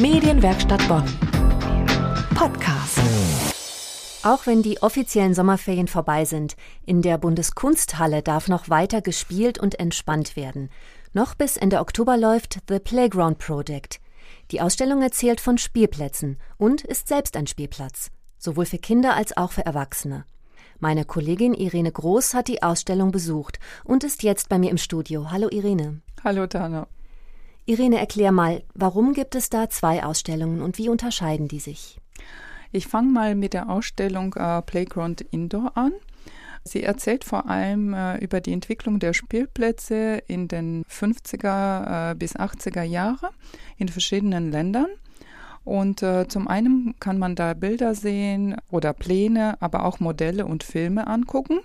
Medienwerkstatt Bonn. Podcast. Auch wenn die offiziellen Sommerferien vorbei sind, in der Bundeskunsthalle darf noch weiter gespielt und entspannt werden. Noch bis Ende Oktober läuft The Playground Project. Die Ausstellung erzählt von Spielplätzen und ist selbst ein Spielplatz, sowohl für Kinder als auch für Erwachsene. Meine Kollegin Irene Groß hat die Ausstellung besucht und ist jetzt bei mir im Studio. Hallo Irene. Hallo Dana. Irene, erklär mal, warum gibt es da zwei Ausstellungen und wie unterscheiden die sich? Ich fange mal mit der Ausstellung äh, Playground Indoor an. Sie erzählt vor allem äh, über die Entwicklung der Spielplätze in den 50er äh, bis 80er Jahre in verschiedenen Ländern. Und äh, zum einen kann man da Bilder sehen oder Pläne, aber auch Modelle und Filme angucken.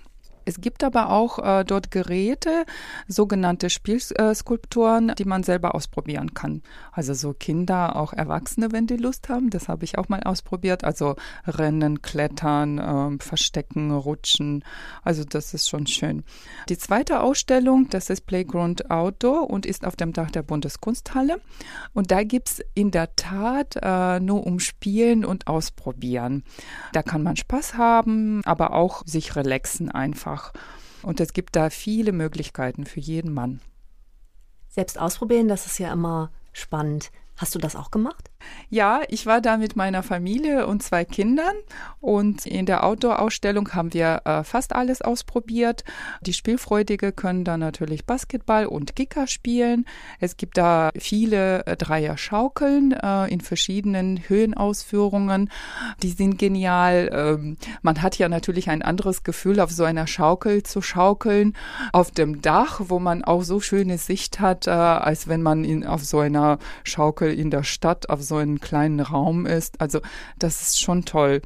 Es gibt aber auch äh, dort Geräte, sogenannte Spielskulpturen, die man selber ausprobieren kann. Also so Kinder, auch Erwachsene, wenn die Lust haben. Das habe ich auch mal ausprobiert. Also Rennen, Klettern, äh, Verstecken, Rutschen. Also das ist schon schön. Die zweite Ausstellung, das ist Playground Outdoor und ist auf dem Dach der Bundeskunsthalle. Und da gibt's in der Tat äh, nur um Spielen und Ausprobieren. Da kann man Spaß haben, aber auch sich relaxen einfach einfach. Und es gibt da viele Möglichkeiten für jeden Mann. Selbst ausprobieren, das ist ja immer spannend. Hast du das auch gemacht? Ja, ich war da mit meiner Familie und zwei Kindern und in der Outdoor-Ausstellung haben wir äh, fast alles ausprobiert. Die Spielfreudige können da natürlich Basketball und Gicker spielen. Es gibt da viele äh, Dreier-Schaukeln äh, in verschiedenen Höhenausführungen. Die sind genial. Ähm, man hat ja natürlich ein anderes Gefühl, auf so einer Schaukel zu schaukeln, auf dem Dach, wo man auch so schöne Sicht hat, äh, als wenn man in, auf so einer Schaukel in der Stadt auf so so einen kleinen Raum ist. Also das ist schon toll.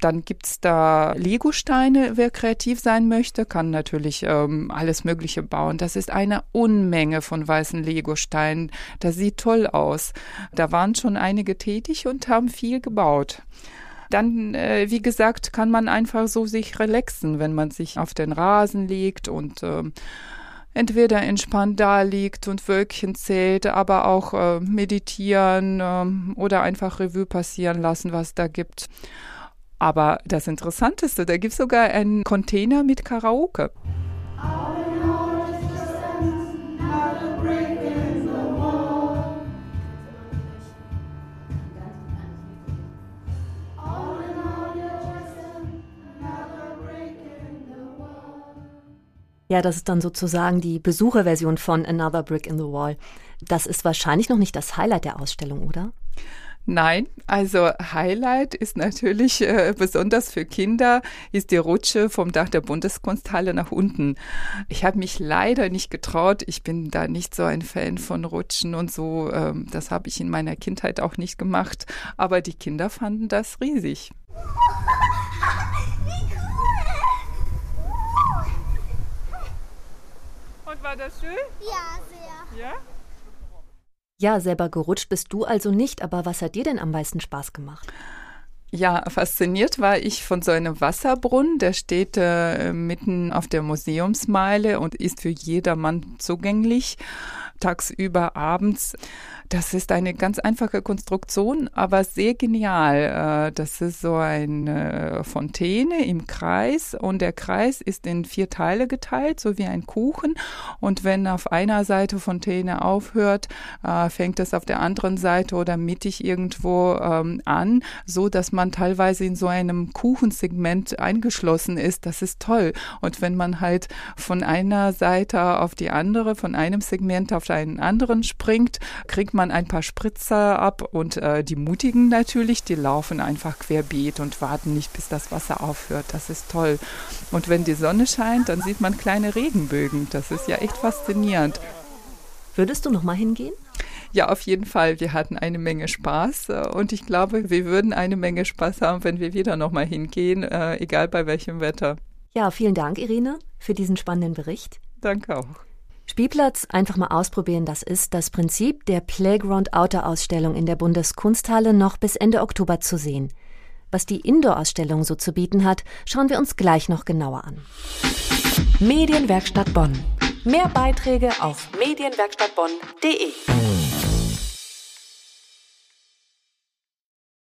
Dann gibt es da Legosteine, wer kreativ sein möchte, kann natürlich ähm, alles Mögliche bauen. Das ist eine Unmenge von weißen Legosteinen. Das sieht toll aus. Da waren schon einige tätig und haben viel gebaut. Dann, äh, wie gesagt, kann man einfach so sich relaxen, wenn man sich auf den Rasen legt und ähm, entweder entspannt da liegt und Wölkchen zählt, aber auch äh, meditieren äh, oder einfach Revue passieren lassen, was da gibt. Aber das Interessanteste, da gibt es sogar einen Container mit Karaoke. Ja, das ist dann sozusagen die Besucherversion von Another Brick in the Wall. Das ist wahrscheinlich noch nicht das Highlight der Ausstellung, oder? Nein, also Highlight ist natürlich äh, besonders für Kinder ist die Rutsche vom Dach der Bundeskunsthalle nach unten. Ich habe mich leider nicht getraut. Ich bin da nicht so ein Fan von Rutschen und so. Ähm, das habe ich in meiner Kindheit auch nicht gemacht. Aber die Kinder fanden das riesig. Und war das schön? Ja, sehr. Ja? Ja, selber gerutscht bist du also nicht, aber was hat dir denn am meisten Spaß gemacht? Ja, fasziniert war ich von so einem Wasserbrunnen, der steht äh, mitten auf der Museumsmeile und ist für jedermann zugänglich, tagsüber, abends. Das ist eine ganz einfache Konstruktion, aber sehr genial. Äh, das ist so eine Fontäne im Kreis und der Kreis ist in vier Teile geteilt, so wie ein Kuchen. Und wenn auf einer Seite Fontäne aufhört, äh, fängt es auf der anderen Seite oder mittig irgendwo ähm, an, so dass man teilweise in so einem Kuchensegment eingeschlossen ist. Das ist toll. Und wenn man halt von einer Seite auf die andere, von einem Segment auf einen anderen springt, kriegt man ein paar Spritzer ab und äh, die Mutigen natürlich, die laufen einfach querbeet und warten nicht, bis das Wasser aufhört. Das ist toll. Und wenn die Sonne scheint, dann sieht man kleine Regenbögen. Das ist ja echt faszinierend. Würdest du noch mal hingehen? Ja, auf jeden Fall. Wir hatten eine Menge Spaß äh, und ich glaube, wir würden eine Menge Spaß haben, wenn wir wieder noch mal hingehen, äh, egal bei welchem Wetter. Ja, vielen Dank, Irene, für diesen spannenden Bericht. Danke auch. Spielplatz einfach mal ausprobieren, das ist das Prinzip der Playground Outer Ausstellung in der Bundeskunsthalle noch bis Ende Oktober zu sehen. Was die Indoor-Ausstellung so zu bieten hat, schauen wir uns gleich noch genauer an. Medienwerkstatt Bonn. Mehr Beiträge auf medienwerkstattbonn.de.